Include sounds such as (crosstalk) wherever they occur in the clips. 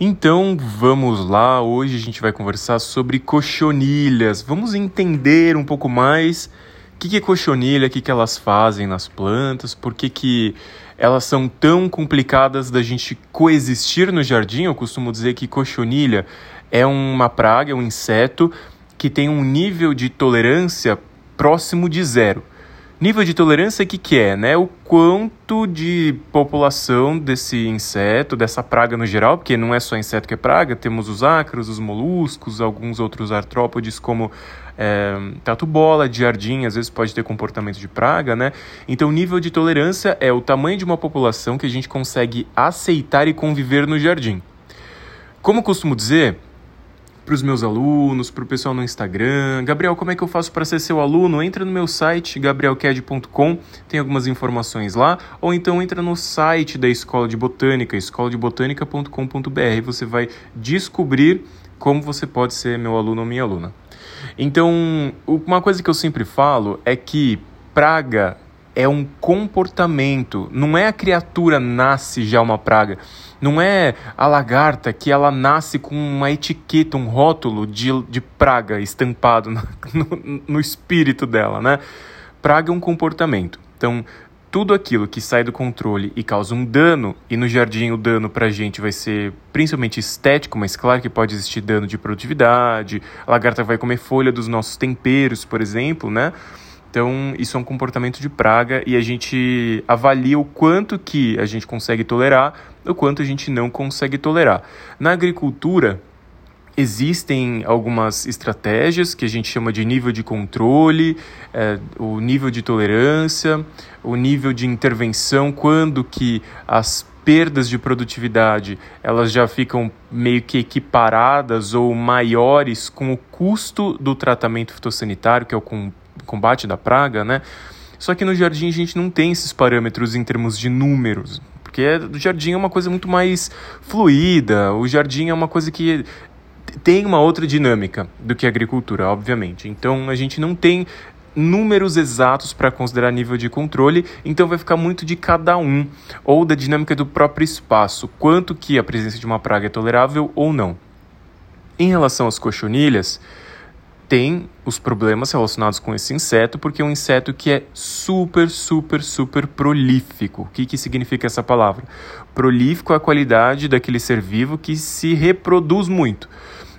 Então vamos lá, hoje a gente vai conversar sobre cochonilhas. Vamos entender um pouco mais o que, que é cochonilha, o que, que elas fazem nas plantas, por que, que elas são tão complicadas da gente coexistir no jardim. Eu costumo dizer que cochonilha é uma praga, é um inseto que tem um nível de tolerância próximo de zero. Nível de tolerância, o que, que é? Né? O quanto de população desse inseto, dessa praga no geral, porque não é só inseto que é praga, temos os ácaros, os moluscos, alguns outros artrópodes como é, tatu-bola, de jardim, às vezes pode ter comportamento de praga, né? Então, nível de tolerância é o tamanho de uma população que a gente consegue aceitar e conviver no jardim. Como costumo dizer, para os meus alunos, para o pessoal no Instagram. Gabriel, como é que eu faço para ser seu aluno? Entra no meu site, gabrielcad.com, tem algumas informações lá, ou então entra no site da Escola de Botânica, escoladebotânica.com.br, você vai descobrir como você pode ser meu aluno ou minha aluna. Então, uma coisa que eu sempre falo é que praga é um comportamento, não é a criatura nasce já uma praga. Não é a lagarta que ela nasce com uma etiqueta, um rótulo de, de praga estampado no, (laughs) no, no espírito dela, né? Praga é um comportamento. Então, tudo aquilo que sai do controle e causa um dano, e no jardim o dano para a gente vai ser principalmente estético, mas claro que pode existir dano de produtividade, a lagarta vai comer folha dos nossos temperos, por exemplo, né? Então, isso é um comportamento de praga e a gente avalia o quanto que a gente consegue tolerar, o quanto a gente não consegue tolerar. Na agricultura, existem algumas estratégias que a gente chama de nível de controle, é, o nível de tolerância, o nível de intervenção, quando que as perdas de produtividade elas já ficam meio que equiparadas ou maiores com o custo do tratamento fitossanitário, que é o combate da praga, né? Só que no jardim a gente não tem esses parâmetros em termos de números, porque o jardim é uma coisa muito mais fluida, o jardim é uma coisa que tem uma outra dinâmica do que a agricultura, obviamente. Então a gente não tem números exatos para considerar nível de controle, então vai ficar muito de cada um ou da dinâmica do próprio espaço, quanto que a presença de uma praga é tolerável ou não. Em relação às cochonilhas, tem os problemas relacionados com esse inseto, porque é um inseto que é super, super, super prolífico. O que, que significa essa palavra? Prolífico é a qualidade daquele ser vivo que se reproduz muito.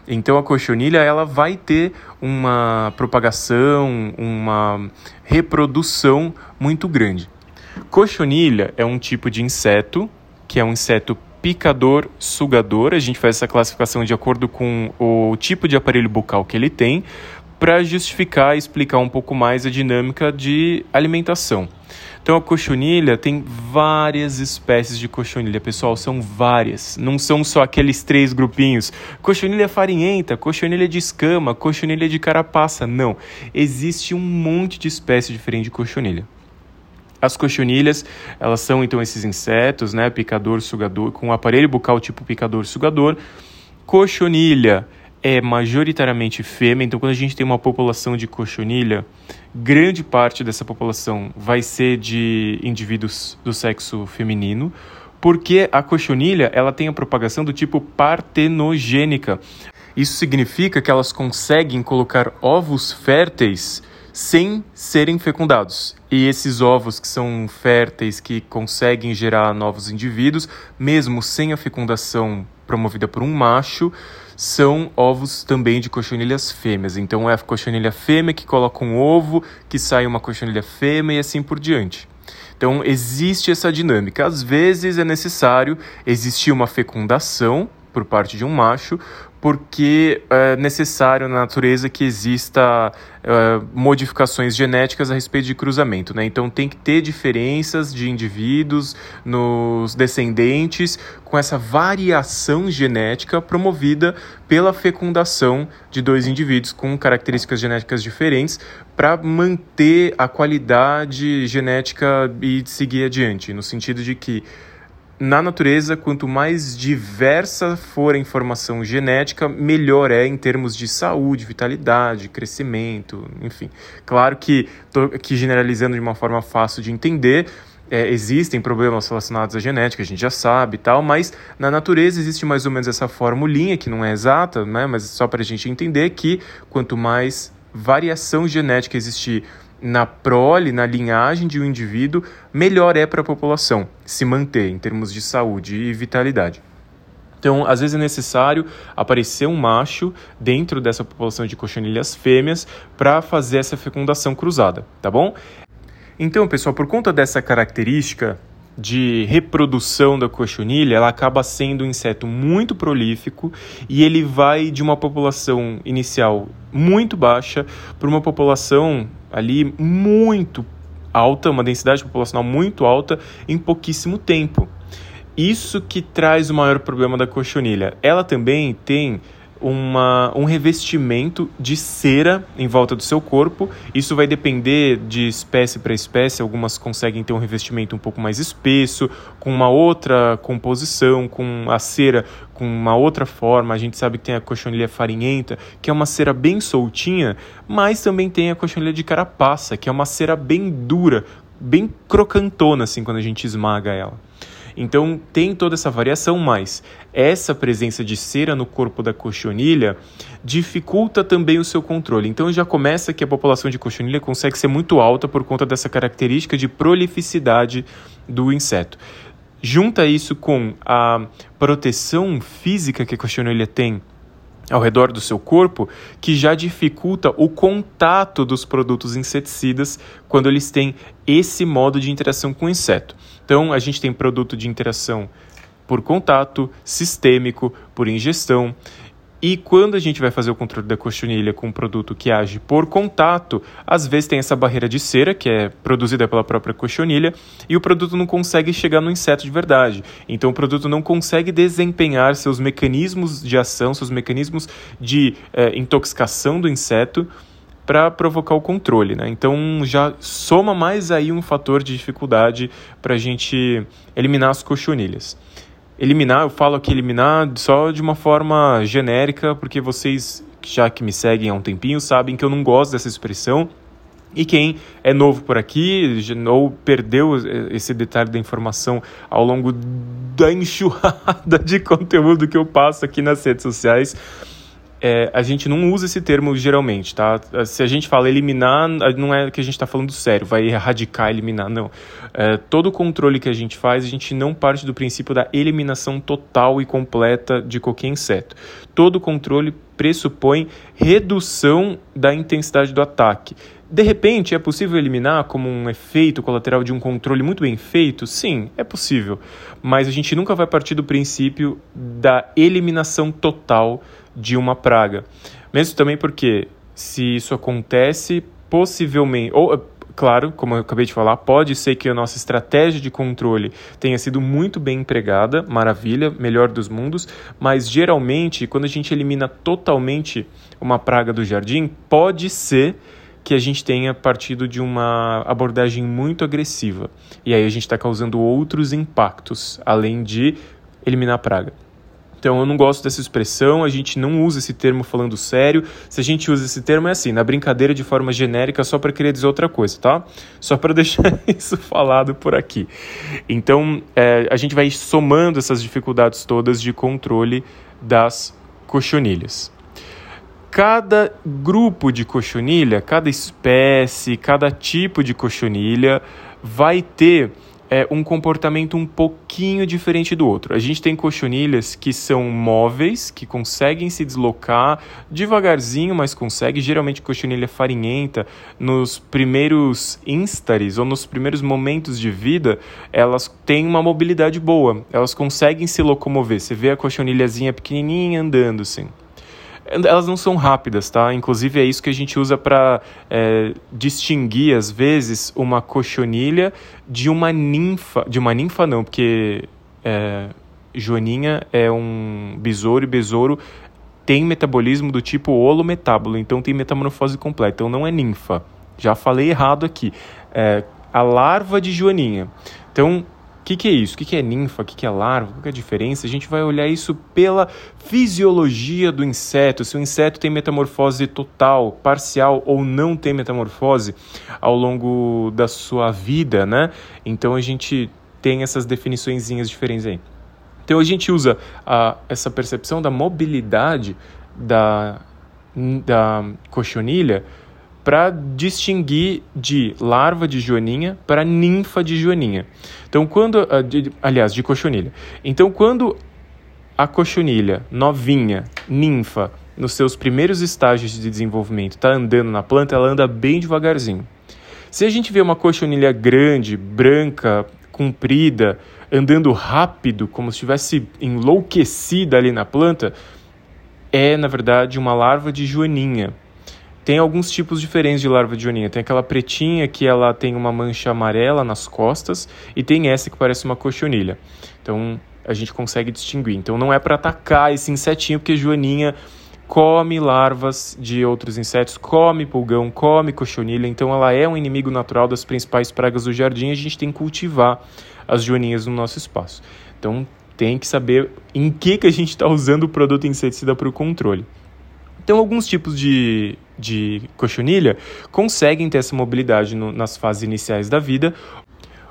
Então a cochonilha ela vai ter uma propagação, uma reprodução muito grande. Cochonilha é um tipo de inseto que é um inseto picador, sugador. A gente faz essa classificação de acordo com o tipo de aparelho bucal que ele tem, para justificar e explicar um pouco mais a dinâmica de alimentação. Então a cochonilha tem várias espécies de cochonilha, pessoal, são várias. Não são só aqueles três grupinhos. Cochonilha farinhenta, cochonilha de escama, cochonilha de carapaça. Não, existe um monte de espécies diferentes de cochonilha. As cochonilhas, elas são então esses insetos, né, picador, sugador, com um aparelho bucal tipo picador, sugador. Cochonilha é majoritariamente fêmea, então quando a gente tem uma população de cochonilha, grande parte dessa população vai ser de indivíduos do sexo feminino, porque a cochonilha, ela tem a propagação do tipo partenogênica. Isso significa que elas conseguem colocar ovos férteis sem serem fecundados. E esses ovos que são férteis, que conseguem gerar novos indivíduos, mesmo sem a fecundação promovida por um macho, são ovos também de cochonilhas fêmeas. Então é a cochonilha fêmea que coloca um ovo, que sai uma cochonilha fêmea e assim por diante. Então existe essa dinâmica. Às vezes é necessário existir uma fecundação por parte de um macho, porque é necessário na natureza que exista é, modificações genéticas a respeito de cruzamento. Né? Então tem que ter diferenças de indivíduos nos descendentes com essa variação genética promovida pela fecundação de dois indivíduos com características genéticas diferentes para manter a qualidade genética e seguir adiante, no sentido de que na natureza, quanto mais diversa for a informação genética, melhor é em termos de saúde, vitalidade, crescimento, enfim. Claro que estou aqui generalizando de uma forma fácil de entender, é, existem problemas relacionados à genética, a gente já sabe e tal, mas na natureza existe mais ou menos essa formulinha, que não é exata, né, mas só para a gente entender que quanto mais variação genética existir na prole, na linhagem de um indivíduo, melhor é para a população se manter em termos de saúde e vitalidade. Então, às vezes é necessário aparecer um macho dentro dessa população de cochonilhas fêmeas para fazer essa fecundação cruzada, tá bom? Então, pessoal, por conta dessa característica de reprodução da cochonilha, ela acaba sendo um inseto muito prolífico e ele vai de uma população inicial muito baixa para uma população ali muito alta, uma densidade populacional muito alta em pouquíssimo tempo. Isso que traz o maior problema da cochonilha. Ela também tem uma, um revestimento de cera em volta do seu corpo. Isso vai depender de espécie para espécie. Algumas conseguem ter um revestimento um pouco mais espesso, com uma outra composição, com a cera com uma outra forma. A gente sabe que tem a cochonilha farinhenta, que é uma cera bem soltinha, mas também tem a cochonilha de carapaça, que é uma cera bem dura, bem crocantona assim quando a gente esmaga ela. Então tem toda essa variação, mas essa presença de cera no corpo da cochonilha dificulta também o seu controle. Então já começa que a população de cochonilha consegue ser muito alta por conta dessa característica de prolificidade do inseto. Junta isso com a proteção física que a cochonilha tem ao redor do seu corpo que já dificulta o contato dos produtos inseticidas quando eles têm esse modo de interação com o inseto. Então, a gente tem produto de interação por contato, sistêmico, por ingestão. E quando a gente vai fazer o controle da cochonilha com um produto que age por contato, às vezes tem essa barreira de cera, que é produzida pela própria cochonilha, e o produto não consegue chegar no inseto de verdade. Então o produto não consegue desempenhar seus mecanismos de ação, seus mecanismos de é, intoxicação do inseto para provocar o controle, né? Então já soma mais aí um fator de dificuldade para a gente eliminar as cochonilhas. Eliminar, eu falo aqui eliminar só de uma forma genérica, porque vocês já que me seguem há um tempinho sabem que eu não gosto dessa expressão. E quem é novo por aqui ou perdeu esse detalhe da informação ao longo da enxurrada (laughs) de conteúdo que eu passo aqui nas redes sociais, é, a gente não usa esse termo geralmente, tá? Se a gente fala eliminar, não é que a gente está falando sério, vai erradicar, eliminar, não. É, todo controle que a gente faz, a gente não parte do princípio da eliminação total e completa de qualquer inseto. Todo controle pressupõe redução da intensidade do ataque. De repente, é possível eliminar como um efeito colateral de um controle muito bem feito? Sim, é possível. Mas a gente nunca vai partir do princípio da eliminação total de uma praga. Mesmo também porque, se isso acontece, possivelmente. Ou, claro, como eu acabei de falar, pode ser que a nossa estratégia de controle tenha sido muito bem empregada, maravilha, melhor dos mundos, mas geralmente, quando a gente elimina totalmente uma praga do jardim, pode ser que a gente tenha partido de uma abordagem muito agressiva. E aí a gente está causando outros impactos, além de eliminar a praga. Então eu não gosto dessa expressão, a gente não usa esse termo falando sério. Se a gente usa esse termo é assim, na brincadeira de forma genérica, só para querer dizer outra coisa, tá? Só para (laughs) deixar isso falado por aqui. Então é, a gente vai somando essas dificuldades todas de controle das cochonilhas cada grupo de cochonilha, cada espécie, cada tipo de cochonilha vai ter é, um comportamento um pouquinho diferente do outro. A gente tem cochonilhas que são móveis, que conseguem se deslocar devagarzinho, mas consegue. Geralmente cochonilha farinhenta, nos primeiros instares ou nos primeiros momentos de vida, elas têm uma mobilidade boa. Elas conseguem se locomover. Você vê a cochonilhazinha pequenininha andando assim elas não são rápidas, tá? Inclusive é isso que a gente usa para é, distinguir às vezes uma cochonilha de uma ninfa, de uma ninfa não, porque é, joaninha é um besouro e besouro tem metabolismo do tipo holometábulo, então tem metamorfose completa, então não é ninfa. Já falei errado aqui. É, a larva de joaninha. Então que, que é isso? O que, que é ninfa? O que, que é larva? Qual é a diferença? A gente vai olhar isso pela fisiologia do inseto. Se o inseto tem metamorfose total, parcial ou não tem metamorfose ao longo da sua vida, né? Então a gente tem essas definições diferentes aí. Então a gente usa a, essa percepção da mobilidade da, da cochonilha para distinguir de larva de joaninha para ninfa de joaninha. Então, quando, ah, aliás, de cochonilha. Então, quando a cochonilha novinha, ninfa, nos seus primeiros estágios de desenvolvimento, está andando na planta, ela anda bem devagarzinho. Se a gente vê uma cochonilha grande, branca, comprida, andando rápido, como se estivesse enlouquecida ali na planta, é, na verdade, uma larva de joaninha. Tem alguns tipos diferentes de larva de joaninha. Tem aquela pretinha que ela tem uma mancha amarela nas costas e tem essa que parece uma cochonilha. Então a gente consegue distinguir. Então não é para atacar esse insetinho porque joaninha come larvas de outros insetos, come pulgão, come cochonilha. Então ela é um inimigo natural das principais pragas do jardim. A gente tem que cultivar as joaninhas no nosso espaço. Então tem que saber em que, que a gente está usando o produto inseticida para o controle. Então, alguns tipos de, de cochonilha conseguem ter essa mobilidade no, nas fases iniciais da vida.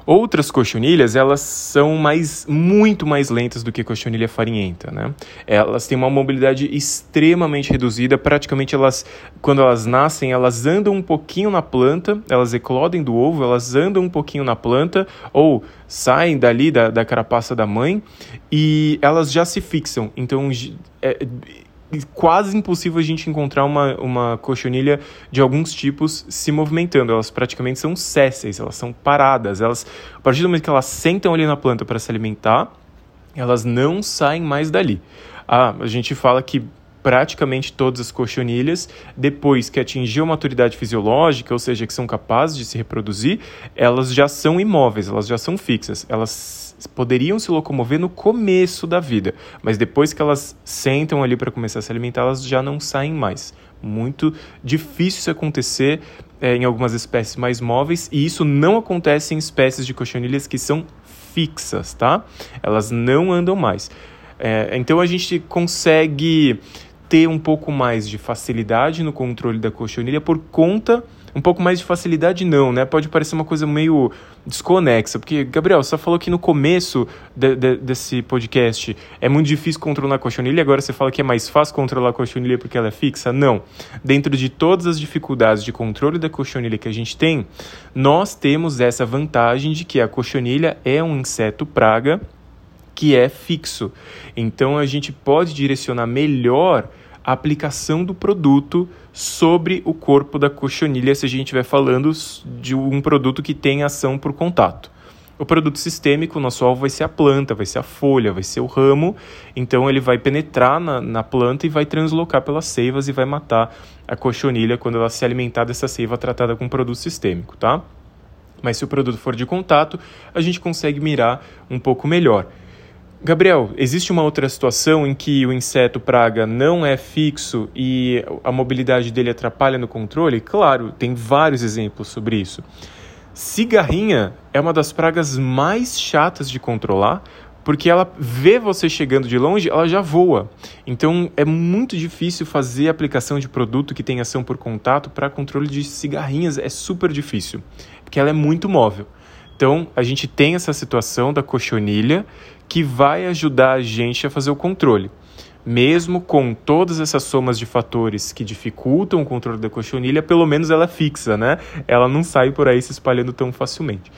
Outras cochonilhas, elas são mais, muito mais lentas do que cochonilha farinhenta, né? Elas têm uma mobilidade extremamente reduzida, praticamente elas, quando elas nascem, elas andam um pouquinho na planta, elas eclodem do ovo, elas andam um pouquinho na planta, ou saem dali da, da carapaça da mãe, e elas já se fixam. Então, é, quase impossível a gente encontrar uma, uma cochonilha de alguns tipos se movimentando. Elas praticamente são césseis, elas são paradas. Elas, a partir do momento que elas sentam ali na planta para se alimentar, elas não saem mais dali. Ah, a gente fala que praticamente todas as cochonilhas, depois que atingiu a maturidade fisiológica, ou seja, que são capazes de se reproduzir, elas já são imóveis, elas já são fixas. Poderiam se locomover no começo da vida, mas depois que elas sentam ali para começar a se alimentar, elas já não saem mais. Muito difícil isso acontecer é, em algumas espécies mais móveis, e isso não acontece em espécies de cochonilhas que são fixas, tá? Elas não andam mais. É, então a gente consegue ter um pouco mais de facilidade no controle da cochonilha por conta um pouco mais de facilidade não, né? Pode parecer uma coisa meio desconexa, porque, Gabriel, você falou que no começo de, de, desse podcast é muito difícil controlar a cochonilha, agora você fala que é mais fácil controlar a cochonilha porque ela é fixa? Não. Dentro de todas as dificuldades de controle da cochonilha que a gente tem, nós temos essa vantagem de que a cochonilha é um inseto praga que é fixo. Então a gente pode direcionar melhor a aplicação do produto sobre o corpo da cochonilha se a gente estiver falando de um produto que tem ação por contato. O produto sistêmico, nosso alvo vai ser a planta, vai ser a folha, vai ser o ramo, então ele vai penetrar na, na planta e vai translocar pelas seivas e vai matar a cochonilha quando ela se alimentar dessa seiva tratada com produto sistêmico, tá? Mas se o produto for de contato, a gente consegue mirar um pouco melhor. Gabriel, existe uma outra situação em que o inseto praga não é fixo e a mobilidade dele atrapalha no controle? Claro, tem vários exemplos sobre isso. Cigarrinha é uma das pragas mais chatas de controlar, porque ela vê você chegando de longe, ela já voa. Então é muito difícil fazer aplicação de produto que tem ação por contato para controle de cigarrinhas, é super difícil, porque ela é muito móvel. Então, a gente tem essa situação da cochonilha que vai ajudar a gente a fazer o controle. Mesmo com todas essas somas de fatores que dificultam o controle da cochonilha, pelo menos ela é fixa, né? Ela não sai por aí se espalhando tão facilmente.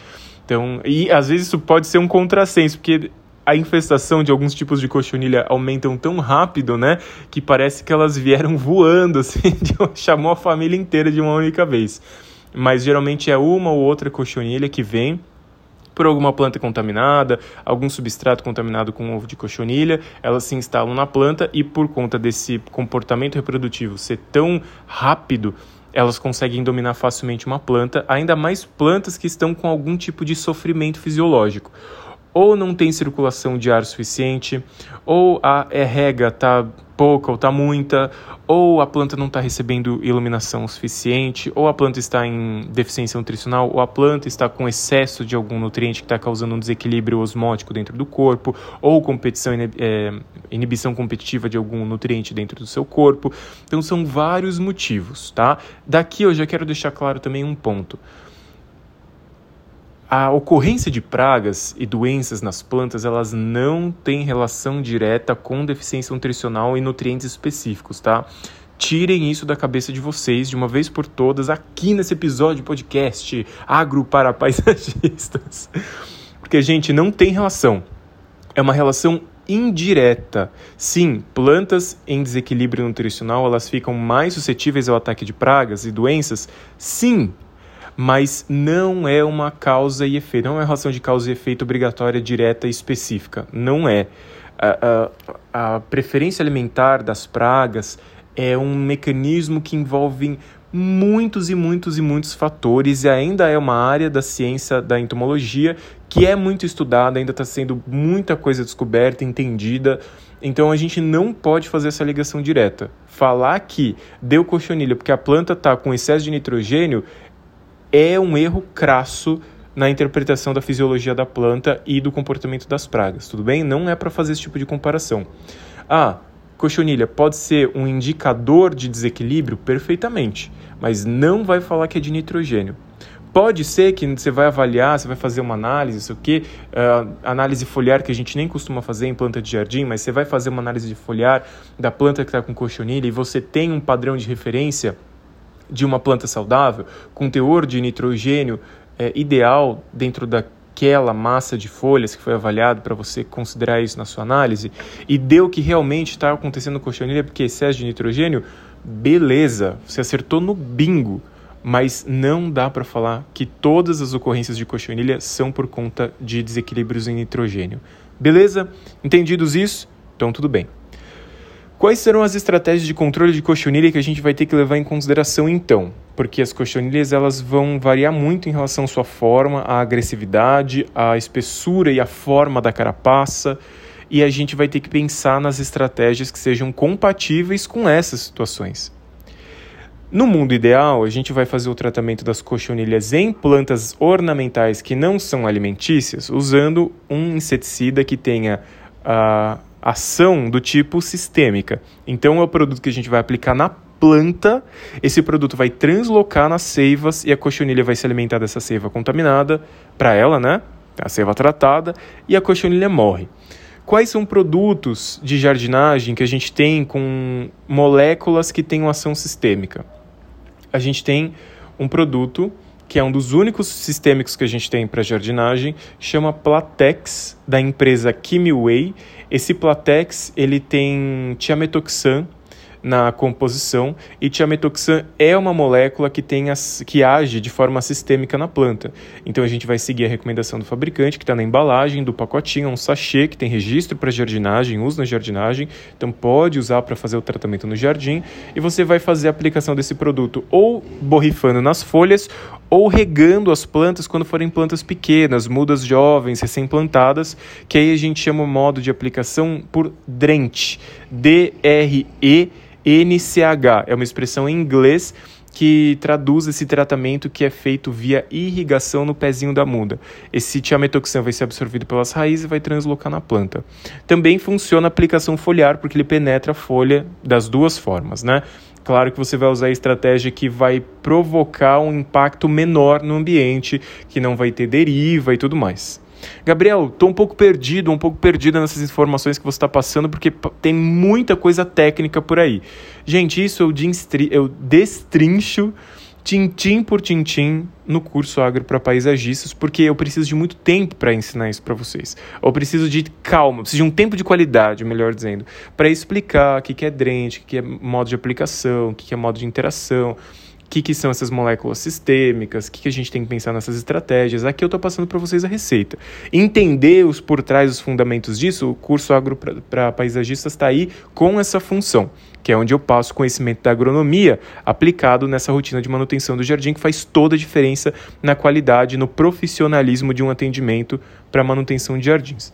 Então, e às vezes isso pode ser um contrassenso, porque a infestação de alguns tipos de cochonilha aumentam tão rápido, né, que parece que elas vieram (laughs) voando, assim, chamou a família inteira de uma única vez mas geralmente é uma ou outra cochonilha que vem por alguma planta contaminada, algum substrato contaminado com ovo de cochonilha, elas se instalam na planta e por conta desse comportamento reprodutivo ser tão rápido, elas conseguem dominar facilmente uma planta, ainda mais plantas que estão com algum tipo de sofrimento fisiológico. ou não tem circulação de ar suficiente, ou a rega está pouca ou está muita, ou a planta não está recebendo iluminação suficiente, ou a planta está em deficiência nutricional, ou a planta está com excesso de algum nutriente que está causando um desequilíbrio osmótico dentro do corpo, ou competição, é, inibição competitiva de algum nutriente dentro do seu corpo. Então são vários motivos, tá? Daqui eu já quero deixar claro também um ponto. A ocorrência de pragas e doenças nas plantas, elas não têm relação direta com deficiência nutricional e nutrientes específicos, tá? Tirem isso da cabeça de vocês de uma vez por todas aqui nesse episódio podcast Agro para Paisagistas. Porque, gente, não tem relação. É uma relação indireta. Sim, plantas em desequilíbrio nutricional, elas ficam mais suscetíveis ao ataque de pragas e doenças? Sim, mas não é uma causa e efeito, não é relação de causa e efeito obrigatória, direta e específica. Não é. A, a, a preferência alimentar das pragas é um mecanismo que envolve muitos e muitos e muitos fatores e ainda é uma área da ciência da entomologia que é muito estudada, ainda está sendo muita coisa descoberta, entendida. Então a gente não pode fazer essa ligação direta. Falar que deu cochonilha porque a planta está com excesso de nitrogênio é um erro crasso na interpretação da fisiologia da planta e do comportamento das pragas, tudo bem? Não é para fazer esse tipo de comparação. Ah, cochonilha pode ser um indicador de desequilíbrio? Perfeitamente, mas não vai falar que é de nitrogênio. Pode ser que você vai avaliar, você vai fazer uma análise, isso aqui, uh, análise foliar que a gente nem costuma fazer em planta de jardim, mas você vai fazer uma análise de foliar da planta que está com cochonilha e você tem um padrão de referência de uma planta saudável, com teor de nitrogênio é, ideal dentro daquela massa de folhas que foi avaliado para você considerar isso na sua análise, e deu que realmente está acontecendo cochonilha porque excesso de nitrogênio, beleza, você acertou no bingo. Mas não dá para falar que todas as ocorrências de cochonilha são por conta de desequilíbrios em nitrogênio. Beleza? Entendidos isso? Então tudo bem. Quais serão as estratégias de controle de cochonilha que a gente vai ter que levar em consideração então? Porque as cochonilhas elas vão variar muito em relação à sua forma, à agressividade, à espessura e à forma da carapaça, e a gente vai ter que pensar nas estratégias que sejam compatíveis com essas situações. No mundo ideal, a gente vai fazer o tratamento das cochonilhas em plantas ornamentais que não são alimentícias, usando um inseticida que tenha uh, ação do tipo sistêmica. Então é o produto que a gente vai aplicar na planta, esse produto vai translocar nas seivas e a cochonilha vai se alimentar dessa seiva contaminada para ela, né? A seiva tratada e a cochonilha morre. Quais são produtos de jardinagem que a gente tem com moléculas que têm ação sistêmica? A gente tem um produto que é um dos únicos sistêmicos que a gente tem para jardinagem, chama Platex, da empresa Kimiway. Esse Platex ele tem tiametoxan, na composição e tiametoxan é uma molécula que, tem as, que age de forma sistêmica na planta. Então a gente vai seguir a recomendação do fabricante, que está na embalagem do pacotinho, é um sachê que tem registro para jardinagem, uso na jardinagem, então pode usar para fazer o tratamento no jardim e você vai fazer a aplicação desse produto ou borrifando nas folhas ou regando as plantas quando forem plantas pequenas, mudas jovens, recém-plantadas, que aí a gente chama o modo de aplicação por DRENT, D-R-E NCH. É uma expressão em inglês que traduz esse tratamento que é feito via irrigação no pezinho da muda. Esse tiametoxan vai ser absorvido pelas raízes e vai translocar na planta. Também funciona a aplicação foliar, porque ele penetra a folha das duas formas, né? Claro que você vai usar a estratégia que vai provocar um impacto menor no ambiente, que não vai ter deriva e tudo mais. Gabriel, estou um pouco perdido, um pouco perdida nessas informações que você está passando, porque tem muita coisa técnica por aí. Gente, isso eu, eu destrincho tintim por tintim no curso Agro para Paisagistas, porque eu preciso de muito tempo para ensinar isso para vocês. Eu preciso de calma, preciso de um tempo de qualidade, melhor dizendo, para explicar o que é drente, o que é modo de aplicação, o que é modo de interação, o que, que são essas moléculas sistêmicas, o que, que a gente tem que pensar nessas estratégias. Aqui eu estou passando para vocês a receita. Entender os por trás, os fundamentos disso, o curso Agro para Paisagistas está aí com essa função, que é onde eu passo conhecimento da agronomia aplicado nessa rotina de manutenção do jardim, que faz toda a diferença na qualidade, no profissionalismo de um atendimento para manutenção de jardins.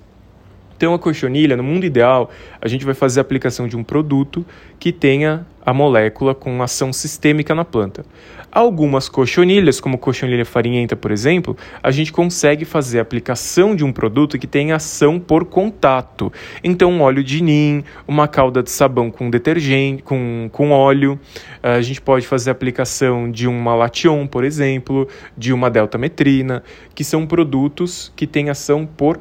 Então, a cochonilha, no mundo ideal, a gente vai fazer a aplicação de um produto que tenha a molécula com ação sistêmica na planta. Algumas cochonilhas, como cochonilha farinhenta, por exemplo, a gente consegue fazer a aplicação de um produto que tem ação por contato. Então, um óleo de nim, uma calda de sabão com detergente, com, com óleo. A gente pode fazer a aplicação de um malation, por exemplo, de uma deltametrina, que são produtos que têm ação por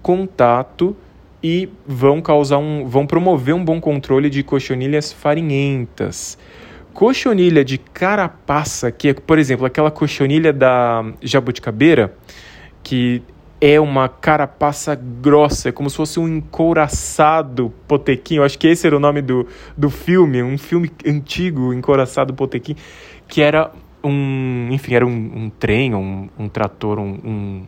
contato e vão causar um, vão promover um bom controle de cochonilhas farinhentas. Cochonilha de carapaça, que é, por exemplo, aquela cochonilha da jabuticabeira, que é uma carapaça grossa, é como se fosse um encouraçado potequinho. Acho que esse era o nome do, do filme, um filme antigo, encouraçado potequinho, que era um, enfim, era um, um trem, um, um trator, um, um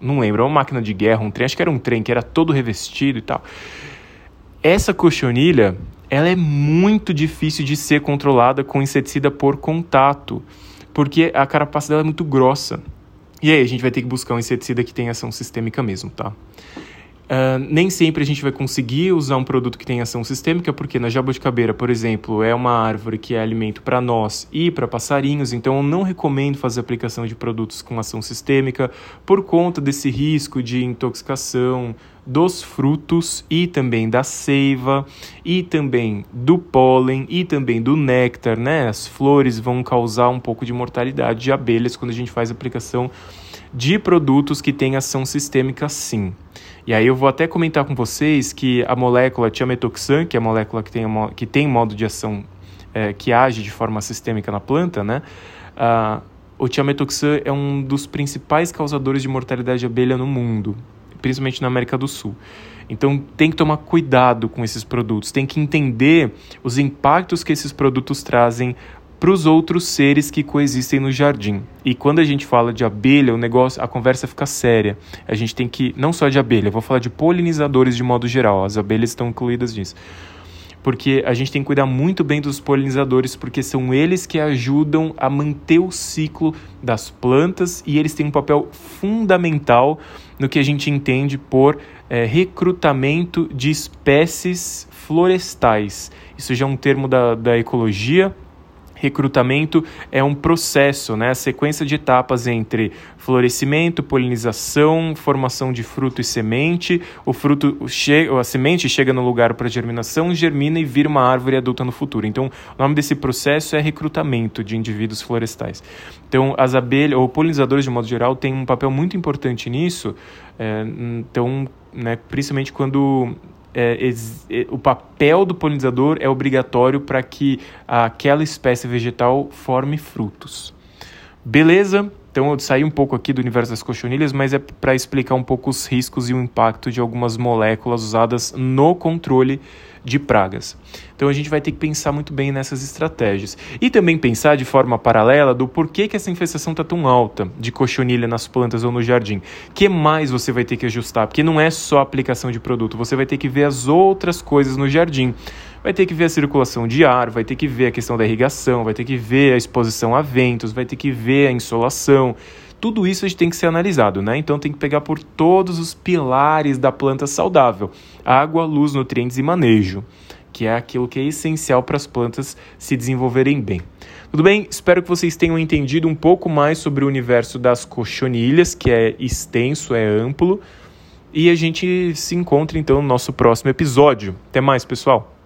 não lembro, uma máquina de guerra, um trem, acho que era um trem que era todo revestido e tal. Essa cochonilha, ela é muito difícil de ser controlada com inseticida por contato, porque a carapaça dela é muito grossa. E aí a gente vai ter que buscar um inseticida que tenha ação sistêmica mesmo, tá? Uh, nem sempre a gente vai conseguir usar um produto que tem ação sistêmica, porque na jabuticabeira, por exemplo, é uma árvore que é alimento para nós e para passarinhos, então eu não recomendo fazer aplicação de produtos com ação sistêmica por conta desse risco de intoxicação dos frutos e também da seiva e também do pólen e também do néctar, né? As flores vão causar um pouco de mortalidade de abelhas quando a gente faz aplicação de produtos que têm ação sistêmica sim. E aí eu vou até comentar com vocês que a molécula tiametoxan, que é a molécula que tem, que tem modo de ação é, que age de forma sistêmica na planta, né? Uh, o tiametoxan é um dos principais causadores de mortalidade de abelha no mundo, principalmente na América do Sul. Então tem que tomar cuidado com esses produtos, tem que entender os impactos que esses produtos trazem para os outros seres que coexistem no jardim. E quando a gente fala de abelha, o negócio, a conversa fica séria. A gente tem que não só de abelha, vou falar de polinizadores de modo geral. As abelhas estão incluídas nisso. Porque a gente tem que cuidar muito bem dos polinizadores, porque são eles que ajudam a manter o ciclo das plantas e eles têm um papel fundamental no que a gente entende por é, recrutamento de espécies florestais. Isso já é um termo da, da ecologia, recrutamento é um processo, né? a sequência de etapas entre florescimento, polinização, formação de fruto e semente. O fruto chega, a semente chega no lugar para germinação, germina e vira uma árvore adulta no futuro. Então, o nome desse processo é recrutamento de indivíduos florestais. Então, as abelhas, ou polinizadores de modo geral, têm um papel muito importante nisso. É, então, né, principalmente quando é, é, o papel do polinizador é obrigatório para que aquela espécie vegetal forme frutos. Beleza? Então eu saí um pouco aqui do universo das cochonilhas, mas é para explicar um pouco os riscos e o impacto de algumas moléculas usadas no controle de pragas. Então a gente vai ter que pensar muito bem nessas estratégias. E também pensar de forma paralela do porquê que essa infestação está tão alta de cochonilha nas plantas ou no jardim. que mais você vai ter que ajustar? Porque não é só a aplicação de produto, você vai ter que ver as outras coisas no jardim. Vai ter que ver a circulação de ar, vai ter que ver a questão da irrigação, vai ter que ver a exposição a ventos, vai ter que ver a insolação tudo isso a gente tem que ser analisado, né? Então tem que pegar por todos os pilares da planta saudável: água, luz, nutrientes e manejo, que é aquilo que é essencial para as plantas se desenvolverem bem. Tudo bem? Espero que vocês tenham entendido um pouco mais sobre o universo das cochonilhas, que é extenso, é amplo. E a gente se encontra então no nosso próximo episódio. Até mais, pessoal!